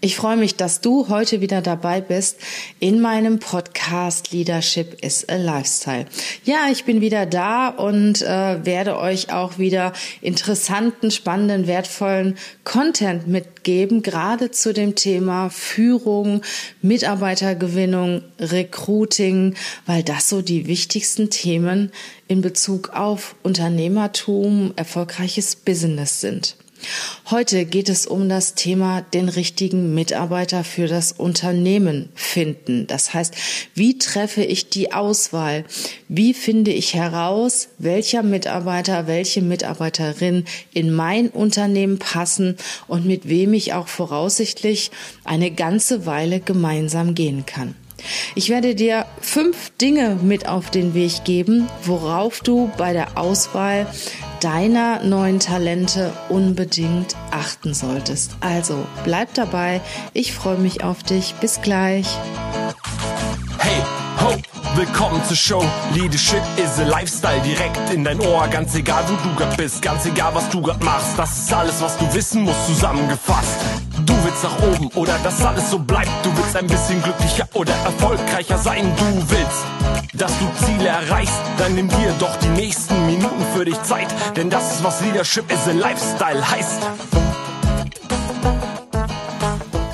Ich freue mich, dass du heute wieder dabei bist in meinem Podcast Leadership is a Lifestyle. Ja, ich bin wieder da und äh, werde euch auch wieder interessanten, spannenden, wertvollen Content mitgeben, gerade zu dem Thema Führung, Mitarbeitergewinnung, Recruiting, weil das so die wichtigsten Themen in Bezug auf Unternehmertum, erfolgreiches Business sind. Heute geht es um das Thema den richtigen Mitarbeiter für das Unternehmen finden. Das heißt, wie treffe ich die Auswahl? Wie finde ich heraus, welcher Mitarbeiter, welche Mitarbeiterin in mein Unternehmen passen und mit wem ich auch voraussichtlich eine ganze Weile gemeinsam gehen kann? Ich werde dir fünf Dinge mit auf den Weg geben, worauf du bei der Auswahl deiner neuen Talente unbedingt achten solltest. Also bleib dabei. Ich freue mich auf dich. Bis gleich. Hey, ho, willkommen zur Show. Leadership is a Lifestyle direkt in dein Ohr. Ganz egal, wo du grad bist, ganz egal, was du grad machst. Das ist alles, was du wissen musst, zusammengefasst. Du willst nach oben oder dass alles so bleibt. Du willst ein bisschen glücklicher oder erfolgreicher sein. Du willst, dass du Ziele erreichst. Dann nimm dir doch die nächsten Minuten für dich Zeit. Denn das ist, was Leadership is a Lifestyle heißt.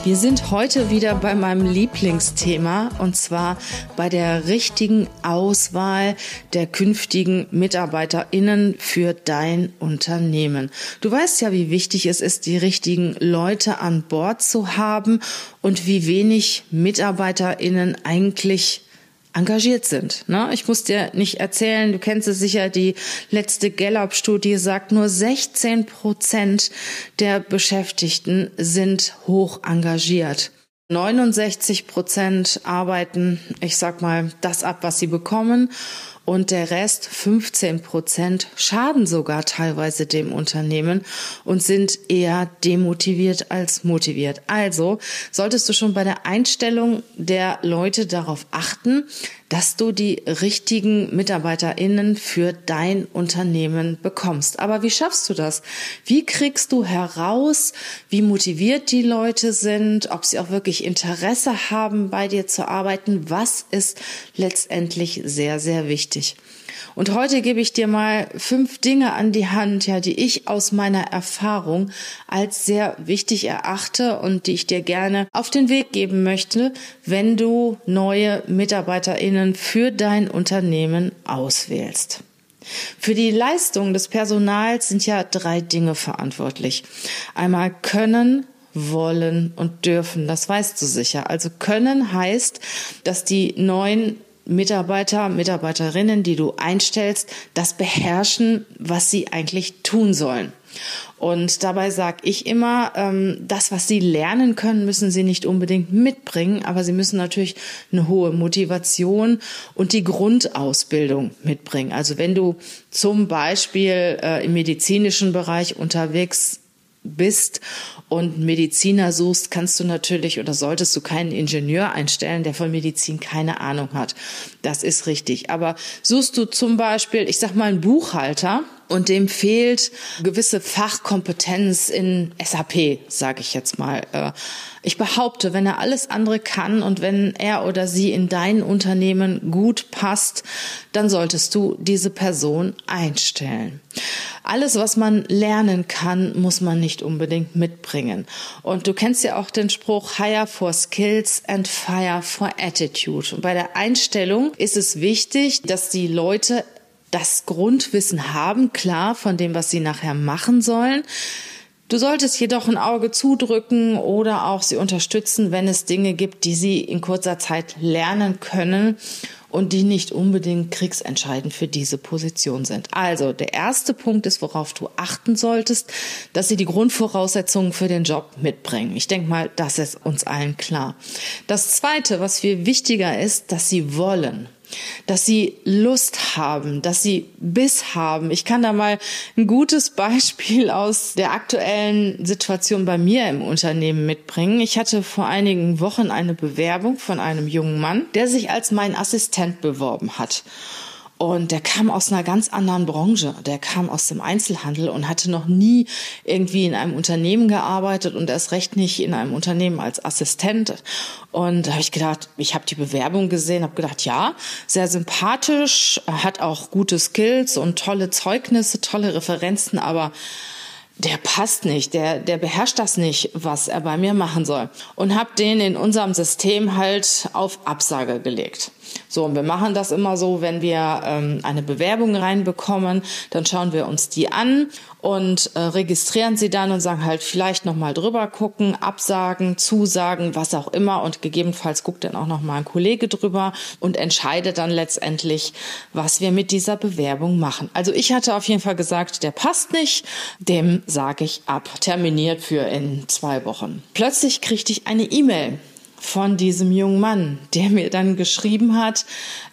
Wir sind heute wieder bei meinem Lieblingsthema und zwar bei der richtigen Auswahl der künftigen MitarbeiterInnen für dein Unternehmen. Du weißt ja, wie wichtig es ist, die richtigen Leute an Bord zu haben und wie wenig MitarbeiterInnen eigentlich engagiert sind. Ne? Ich muss dir nicht erzählen, du kennst es sicher, die letzte Gallup-Studie sagt, nur 16 Prozent der Beschäftigten sind hoch engagiert. 69 Prozent arbeiten, ich sag mal, das ab, was sie bekommen und der Rest, 15 Prozent, schaden sogar teilweise dem Unternehmen und sind eher demotiviert als motiviert. Also solltest du schon bei der Einstellung der Leute darauf achten, dass du die richtigen MitarbeiterInnen für dein Unternehmen bekommst. Aber wie schaffst du das? Wie kriegst du heraus, wie motiviert die Leute sind, ob sie auch wirklich Interesse haben, bei dir zu arbeiten? Was ist letztendlich sehr, sehr wichtig? Und heute gebe ich dir mal fünf Dinge an die Hand, ja, die ich aus meiner Erfahrung als sehr wichtig erachte und die ich dir gerne auf den Weg geben möchte, wenn du neue MitarbeiterInnen für dein Unternehmen auswählst. Für die Leistung des Personals sind ja drei Dinge verantwortlich. Einmal können, wollen und dürfen. Das weißt du sicher. Also können heißt, dass die neuen Mitarbeiter, Mitarbeiterinnen, die du einstellst, das beherrschen, was sie eigentlich tun sollen. Und dabei sage ich immer, ähm, das, was sie lernen können, müssen sie nicht unbedingt mitbringen, aber sie müssen natürlich eine hohe Motivation und die Grundausbildung mitbringen. Also wenn du zum Beispiel äh, im medizinischen Bereich unterwegs bist und Mediziner suchst, kannst du natürlich oder solltest du keinen Ingenieur einstellen, der von Medizin keine Ahnung hat. Das ist richtig. Aber suchst du zum Beispiel, ich sag mal, einen Buchhalter, und dem fehlt gewisse Fachkompetenz in SAP, sage ich jetzt mal. Äh, ich behaupte, wenn er alles andere kann und wenn er oder sie in dein Unternehmen gut passt, dann solltest du diese Person einstellen. Alles, was man lernen kann, muss man nicht unbedingt mitbringen. Und du kennst ja auch den Spruch Hire for Skills and Fire for Attitude. Und bei der Einstellung ist es wichtig, dass die Leute das Grundwissen haben, klar, von dem, was sie nachher machen sollen. Du solltest jedoch ein Auge zudrücken oder auch sie unterstützen, wenn es Dinge gibt, die sie in kurzer Zeit lernen können und die nicht unbedingt kriegsentscheidend für diese Position sind. Also der erste Punkt ist, worauf du achten solltest, dass sie die Grundvoraussetzungen für den Job mitbringen. Ich denke mal, das ist uns allen klar. Das zweite, was viel wichtiger ist, dass sie wollen dass sie Lust haben, dass sie Biss haben. Ich kann da mal ein gutes Beispiel aus der aktuellen Situation bei mir im Unternehmen mitbringen. Ich hatte vor einigen Wochen eine Bewerbung von einem jungen Mann, der sich als mein Assistent beworben hat. Und der kam aus einer ganz anderen Branche. Der kam aus dem Einzelhandel und hatte noch nie irgendwie in einem Unternehmen gearbeitet und erst recht nicht in einem Unternehmen als Assistent. Und da habe ich gedacht, ich habe die Bewerbung gesehen, habe gedacht, ja, sehr sympathisch, hat auch gute Skills und tolle Zeugnisse, tolle Referenzen, aber der passt nicht, der, der beherrscht das nicht, was er bei mir machen soll. Und habe den in unserem System halt auf Absage gelegt. So, und wir machen das immer so, wenn wir ähm, eine Bewerbung reinbekommen, dann schauen wir uns die an und äh, registrieren sie dann und sagen halt vielleicht nochmal drüber gucken, absagen, zusagen, was auch immer und gegebenenfalls guckt dann auch nochmal ein Kollege drüber und entscheidet dann letztendlich, was wir mit dieser Bewerbung machen. Also ich hatte auf jeden Fall gesagt, der passt nicht, dem sage ich ab, terminiert für in zwei Wochen. Plötzlich kriegte ich eine E-Mail von diesem jungen Mann, der mir dann geschrieben hat,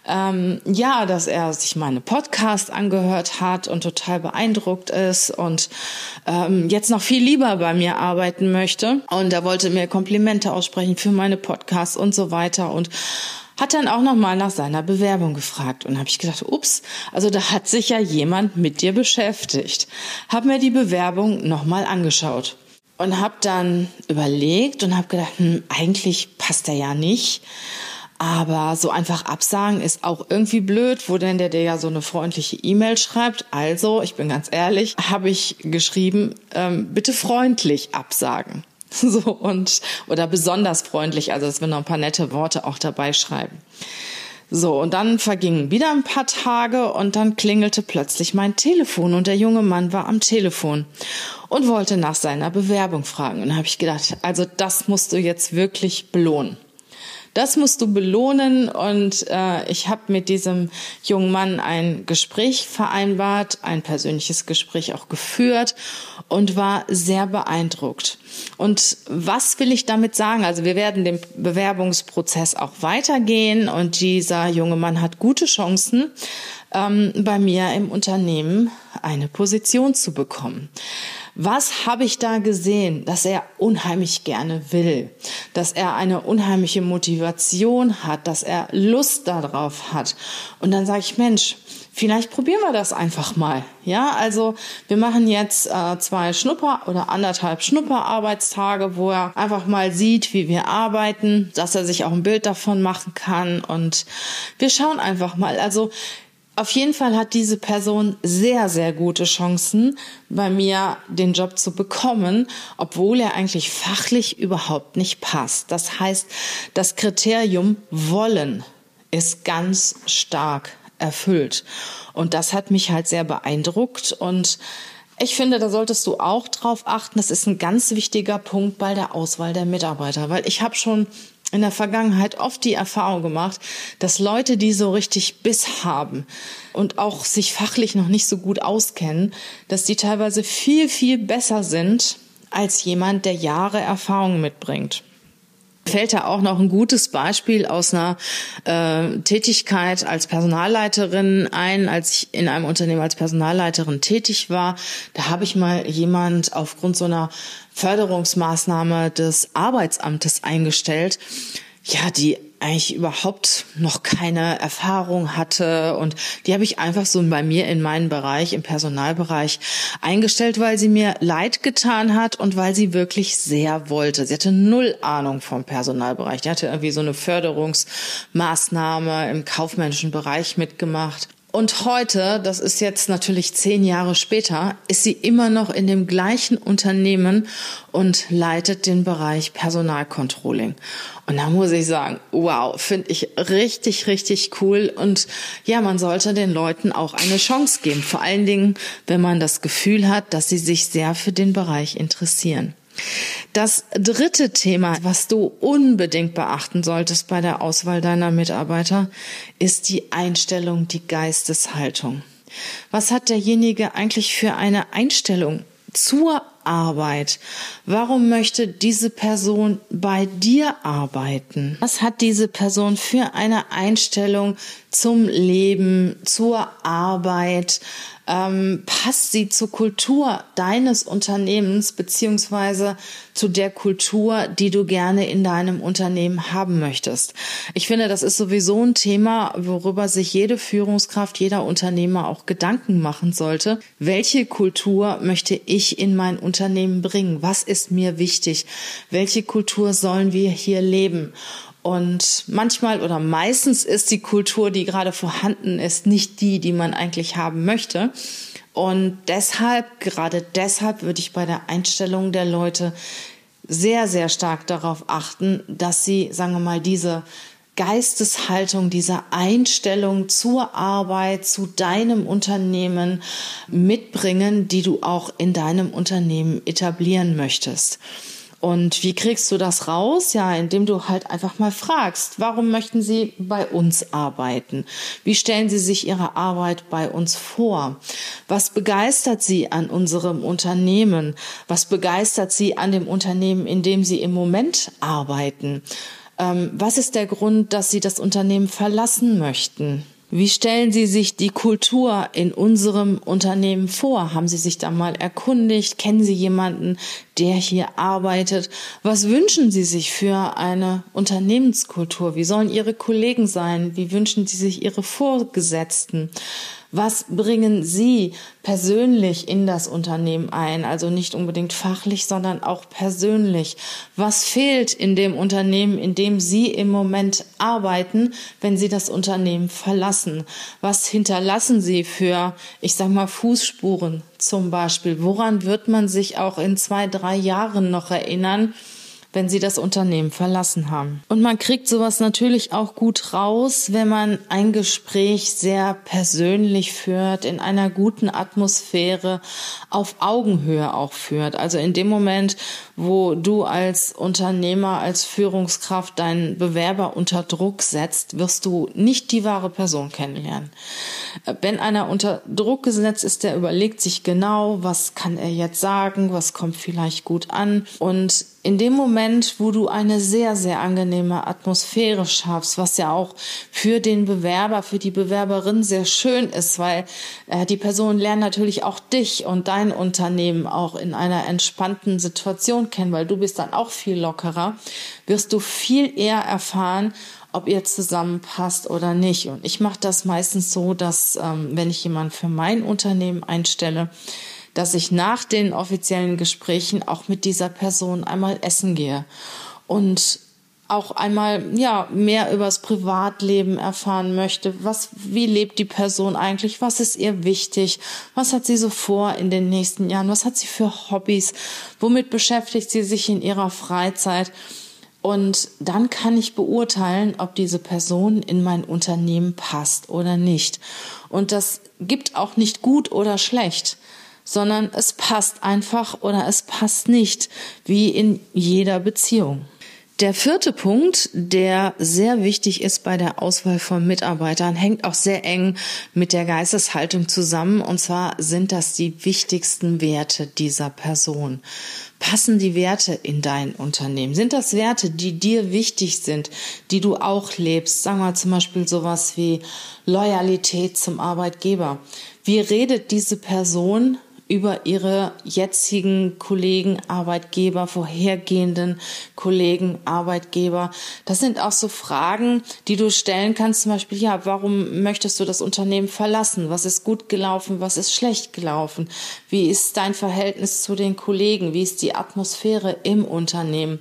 ähm, ja, dass er sich meine Podcast angehört hat und total beeindruckt ist und ähm, jetzt noch viel lieber bei mir arbeiten möchte. Und er wollte mir Komplimente aussprechen für meine Podcasts und so weiter und hat dann auch noch mal nach seiner Bewerbung gefragt und habe ich gedacht, ups, also da hat sich ja jemand mit dir beschäftigt. Hab mir die Bewerbung noch mal angeschaut und habe dann überlegt und habe gedacht, hm, eigentlich passt er ja nicht. Aber so einfach absagen ist auch irgendwie blöd, wo denn der dir ja so eine freundliche E-Mail schreibt. Also, ich bin ganz ehrlich, habe ich geschrieben, ähm, bitte freundlich absagen. So und oder besonders freundlich, also dass wir noch ein paar nette Worte auch dabei schreiben. So, und dann vergingen wieder ein paar Tage und dann klingelte plötzlich mein Telefon und der junge Mann war am Telefon und wollte nach seiner Bewerbung fragen. Und da habe ich gedacht, also das musst du jetzt wirklich belohnen. Das musst du belohnen und äh, ich habe mit diesem jungen Mann ein Gespräch vereinbart, ein persönliches Gespräch auch geführt und war sehr beeindruckt. Und was will ich damit sagen? Also wir werden den Bewerbungsprozess auch weitergehen und dieser junge Mann hat gute Chancen, ähm, bei mir im Unternehmen eine Position zu bekommen. Was habe ich da gesehen? Dass er unheimlich gerne will, dass er eine unheimliche Motivation hat, dass er Lust darauf hat. Und dann sage ich, Mensch, vielleicht probieren wir das einfach mal. Ja, also wir machen jetzt äh, zwei Schnupper oder anderthalb Schnupperarbeitstage, wo er einfach mal sieht, wie wir arbeiten, dass er sich auch ein Bild davon machen kann und wir schauen einfach mal. Also auf jeden Fall hat diese Person sehr, sehr gute Chancen, bei mir den Job zu bekommen, obwohl er eigentlich fachlich überhaupt nicht passt. Das heißt, das Kriterium wollen ist ganz stark erfüllt. Und das hat mich halt sehr beeindruckt und ich finde, da solltest du auch drauf achten. Das ist ein ganz wichtiger Punkt bei der Auswahl der Mitarbeiter, weil ich habe schon in der Vergangenheit oft die Erfahrung gemacht, dass Leute, die so richtig Biss haben und auch sich fachlich noch nicht so gut auskennen, dass die teilweise viel, viel besser sind als jemand, der Jahre Erfahrung mitbringt fällt da auch noch ein gutes Beispiel aus einer äh, Tätigkeit als Personalleiterin ein, als ich in einem Unternehmen als Personalleiterin tätig war. Da habe ich mal jemand aufgrund so einer Förderungsmaßnahme des Arbeitsamtes eingestellt, ja, die eigentlich überhaupt noch keine Erfahrung hatte und die habe ich einfach so bei mir in meinen Bereich, im Personalbereich eingestellt, weil sie mir leid getan hat und weil sie wirklich sehr wollte. Sie hatte null Ahnung vom Personalbereich. Die hatte irgendwie so eine Förderungsmaßnahme im kaufmännischen Bereich mitgemacht und heute, das ist jetzt natürlich zehn Jahre später, ist sie immer noch in dem gleichen Unternehmen und leitet den Bereich Personalcontrolling. Und da muss ich sagen, wow, finde ich richtig, richtig cool. Und ja, man sollte den Leuten auch eine Chance geben. Vor allen Dingen, wenn man das Gefühl hat, dass sie sich sehr für den Bereich interessieren. Das dritte Thema, was du unbedingt beachten solltest bei der Auswahl deiner Mitarbeiter, ist die Einstellung, die Geisteshaltung. Was hat derjenige eigentlich für eine Einstellung zur Arbeit? Warum möchte diese Person bei dir arbeiten? Was hat diese Person für eine Einstellung zum Leben, zur Arbeit? Ähm, passt sie zur Kultur deines Unternehmens beziehungsweise zu der Kultur, die du gerne in deinem Unternehmen haben möchtest? Ich finde, das ist sowieso ein Thema, worüber sich jede Führungskraft, jeder Unternehmer auch Gedanken machen sollte. Welche Kultur möchte ich in mein Unternehmen bringen? Was ist mir wichtig? Welche Kultur sollen wir hier leben? Und manchmal oder meistens ist die Kultur, die gerade vorhanden ist, nicht die, die man eigentlich haben möchte. Und deshalb, gerade deshalb würde ich bei der Einstellung der Leute sehr, sehr stark darauf achten, dass sie, sagen wir mal, diese Geisteshaltung, diese Einstellung zur Arbeit, zu deinem Unternehmen mitbringen, die du auch in deinem Unternehmen etablieren möchtest. Und wie kriegst du das raus? Ja, indem du halt einfach mal fragst, warum möchten Sie bei uns arbeiten? Wie stellen Sie sich Ihre Arbeit bei uns vor? Was begeistert Sie an unserem Unternehmen? Was begeistert Sie an dem Unternehmen, in dem Sie im Moment arbeiten? Ähm, was ist der Grund, dass Sie das Unternehmen verlassen möchten? Wie stellen Sie sich die Kultur in unserem Unternehmen vor? Haben Sie sich da mal erkundigt? Kennen Sie jemanden, der hier arbeitet? Was wünschen Sie sich für eine Unternehmenskultur? Wie sollen Ihre Kollegen sein? Wie wünschen Sie sich Ihre Vorgesetzten? Was bringen Sie persönlich in das Unternehmen ein? Also nicht unbedingt fachlich, sondern auch persönlich. Was fehlt in dem Unternehmen, in dem Sie im Moment arbeiten, wenn Sie das Unternehmen verlassen? Was hinterlassen Sie für, ich sag mal, Fußspuren zum Beispiel? Woran wird man sich auch in zwei, drei Jahren noch erinnern? Wenn sie das Unternehmen verlassen haben. Und man kriegt sowas natürlich auch gut raus, wenn man ein Gespräch sehr persönlich führt, in einer guten Atmosphäre, auf Augenhöhe auch führt. Also in dem Moment, wo du als Unternehmer, als Führungskraft deinen Bewerber unter Druck setzt, wirst du nicht die wahre Person kennenlernen. Wenn einer unter Druck gesetzt ist, der überlegt sich genau, was kann er jetzt sagen, was kommt vielleicht gut an und in dem Moment, wo du eine sehr, sehr angenehme Atmosphäre schaffst, was ja auch für den Bewerber, für die Bewerberin sehr schön ist, weil äh, die Person lernt natürlich auch dich und dein Unternehmen auch in einer entspannten Situation kennen, weil du bist dann auch viel lockerer, wirst du viel eher erfahren, ob ihr zusammenpasst oder nicht. Und ich mache das meistens so, dass ähm, wenn ich jemanden für mein Unternehmen einstelle, dass ich nach den offiziellen Gesprächen auch mit dieser Person einmal essen gehe und auch einmal ja mehr übers Privatleben erfahren möchte. Was, wie lebt die Person eigentlich? Was ist ihr wichtig? Was hat sie so vor in den nächsten Jahren? Was hat sie für Hobbys? Womit beschäftigt sie sich in ihrer Freizeit? Und dann kann ich beurteilen, ob diese Person in mein Unternehmen passt oder nicht. Und das gibt auch nicht gut oder schlecht sondern es passt einfach oder es passt nicht, wie in jeder Beziehung. Der vierte Punkt, der sehr wichtig ist bei der Auswahl von Mitarbeitern, hängt auch sehr eng mit der Geisteshaltung zusammen. Und zwar sind das die wichtigsten Werte dieser Person. Passen die Werte in dein Unternehmen? Sind das Werte, die dir wichtig sind, die du auch lebst? Sagen wir zum Beispiel sowas wie Loyalität zum Arbeitgeber. Wie redet diese Person über ihre jetzigen Kollegen, Arbeitgeber, vorhergehenden Kollegen, Arbeitgeber. Das sind auch so Fragen, die du stellen kannst. Zum Beispiel, ja, warum möchtest du das Unternehmen verlassen? Was ist gut gelaufen? Was ist schlecht gelaufen? Wie ist dein Verhältnis zu den Kollegen? Wie ist die Atmosphäre im Unternehmen?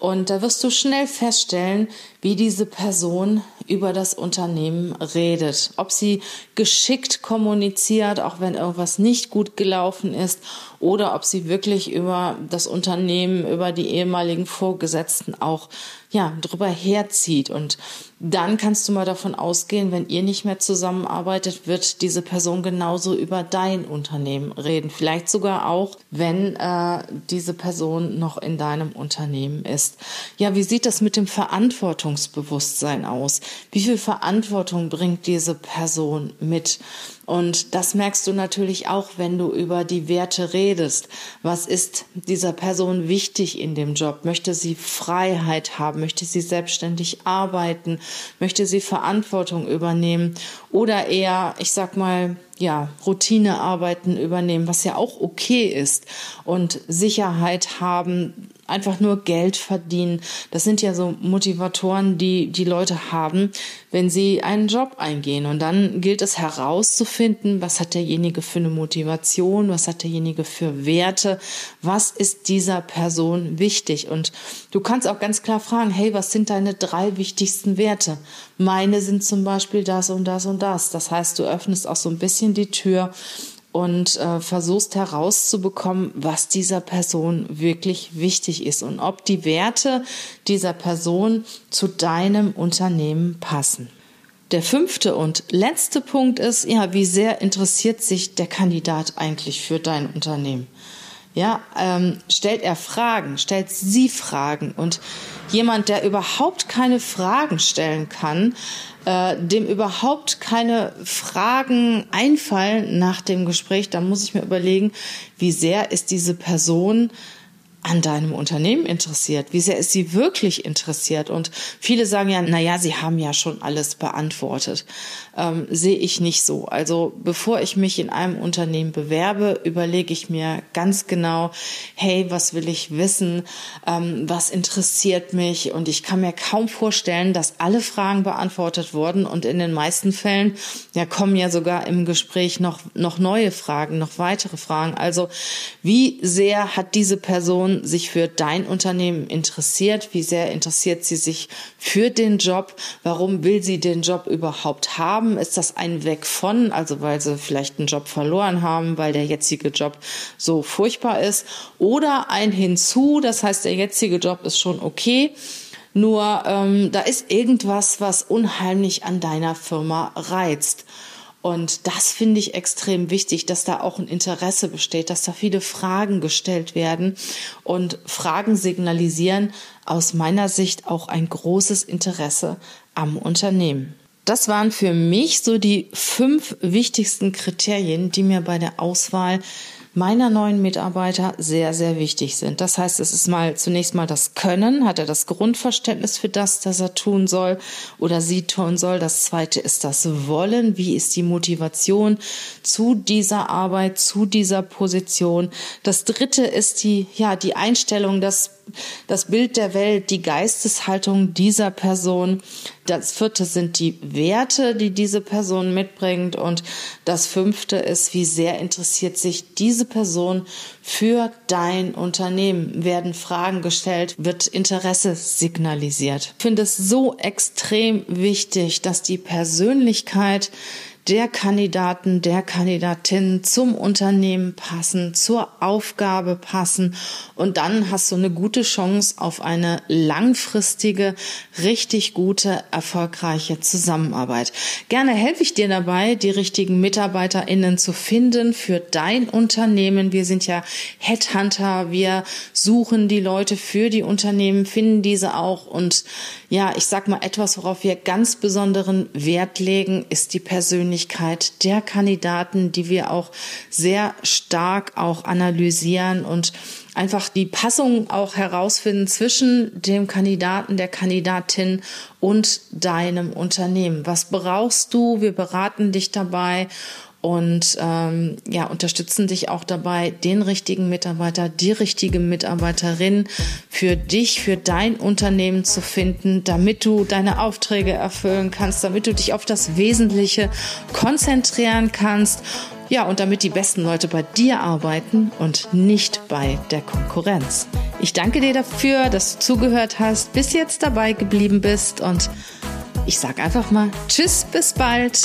Und da wirst du schnell feststellen, wie diese Person über das Unternehmen redet. Ob sie geschickt kommuniziert, auch wenn irgendwas nicht gut gelaufen ist, oder ob sie wirklich über das Unternehmen, über die ehemaligen Vorgesetzten auch ja, drüber herzieht. Und dann kannst du mal davon ausgehen, wenn ihr nicht mehr zusammenarbeitet, wird diese Person genauso über dein Unternehmen reden. Vielleicht sogar auch, wenn äh, diese Person noch in deinem Unternehmen ist. Ja, wie sieht das mit dem Verantwortungsbewusstsein aus? Wie viel Verantwortung bringt diese Person mit? Und das merkst du natürlich auch, wenn du über die Werte redest. Was ist dieser Person wichtig in dem Job? Möchte sie Freiheit haben? Möchte sie selbstständig arbeiten? Möchte sie Verantwortung übernehmen? Oder eher, ich sag mal, ja, Routinearbeiten übernehmen, was ja auch okay ist und Sicherheit haben, einfach nur Geld verdienen. Das sind ja so Motivatoren, die die Leute haben, wenn sie einen Job eingehen. Und dann gilt es herauszufinden, was hat derjenige für eine Motivation, was hat derjenige für Werte, was ist dieser Person wichtig. Und du kannst auch ganz klar fragen, hey, was sind deine drei wichtigsten Werte? Meine sind zum Beispiel das und das und das. Das heißt, du öffnest auch so ein bisschen die Tür und äh, versuchst herauszubekommen, was dieser Person wirklich wichtig ist und ob die Werte dieser Person zu deinem Unternehmen passen. Der fünfte und letzte Punkt ist, ja, wie sehr interessiert sich der Kandidat eigentlich für dein Unternehmen? Ja, ähm, stellt er Fragen, stellt sie Fragen. Und jemand, der überhaupt keine Fragen stellen kann, äh, dem überhaupt keine Fragen einfallen nach dem Gespräch, dann muss ich mir überlegen, wie sehr ist diese Person an deinem Unternehmen interessiert? Wie sehr ist sie wirklich interessiert? Und viele sagen ja, na ja, sie haben ja schon alles beantwortet. Ähm, sehe ich nicht so. Also bevor ich mich in einem Unternehmen bewerbe, überlege ich mir ganz genau, hey, was will ich wissen? Ähm, was interessiert mich? Und ich kann mir kaum vorstellen, dass alle Fragen beantwortet wurden. Und in den meisten Fällen, ja, kommen ja sogar im Gespräch noch, noch neue Fragen, noch weitere Fragen. Also wie sehr hat diese Person sich für dein Unternehmen interessiert, wie sehr interessiert sie sich für den Job, warum will sie den Job überhaupt haben, ist das ein Weg von, also weil sie vielleicht einen Job verloren haben, weil der jetzige Job so furchtbar ist, oder ein Hinzu, das heißt, der jetzige Job ist schon okay, nur ähm, da ist irgendwas, was unheimlich an deiner Firma reizt. Und das finde ich extrem wichtig, dass da auch ein Interesse besteht, dass da viele Fragen gestellt werden und Fragen signalisieren aus meiner Sicht auch ein großes Interesse am Unternehmen. Das waren für mich so die fünf wichtigsten Kriterien, die mir bei der Auswahl meiner neuen Mitarbeiter sehr, sehr wichtig sind. Das heißt, es ist mal zunächst mal das Können, hat er das Grundverständnis für das, das er tun soll oder sie tun soll. Das zweite ist das Wollen. Wie ist die Motivation zu dieser Arbeit, zu dieser Position? Das dritte ist die, ja, die Einstellung, das das Bild der Welt, die Geisteshaltung dieser Person. Das vierte sind die Werte, die diese Person mitbringt. Und das fünfte ist, wie sehr interessiert sich diese Person für dein Unternehmen? Werden Fragen gestellt? Wird Interesse signalisiert? Ich finde es so extrem wichtig, dass die Persönlichkeit der Kandidaten, der Kandidatin zum Unternehmen passen, zur Aufgabe passen und dann hast du eine gute Chance auf eine langfristige, richtig gute, erfolgreiche Zusammenarbeit. Gerne helfe ich dir dabei, die richtigen MitarbeiterInnen zu finden für dein Unternehmen. Wir sind ja Headhunter, wir suchen die Leute für die Unternehmen, finden diese auch und ja, ich sag mal etwas, worauf wir ganz besonderen Wert legen, ist die Persönlichkeit Persönlichkeit der Kandidaten, die wir auch sehr stark auch analysieren und einfach die Passung auch herausfinden zwischen dem Kandidaten, der Kandidatin und deinem Unternehmen. Was brauchst du? Wir beraten dich dabei und ähm, ja, unterstützen dich auch dabei, den richtigen Mitarbeiter, die richtige Mitarbeiterin für dich, für dein Unternehmen zu finden, damit du deine Aufträge erfüllen kannst, damit du dich auf das Wesentliche konzentrieren kannst. Ja, und damit die besten Leute bei dir arbeiten und nicht bei der Konkurrenz. Ich danke dir dafür, dass du zugehört hast, bis jetzt dabei geblieben bist und ich sag einfach mal Tschüss, bis bald.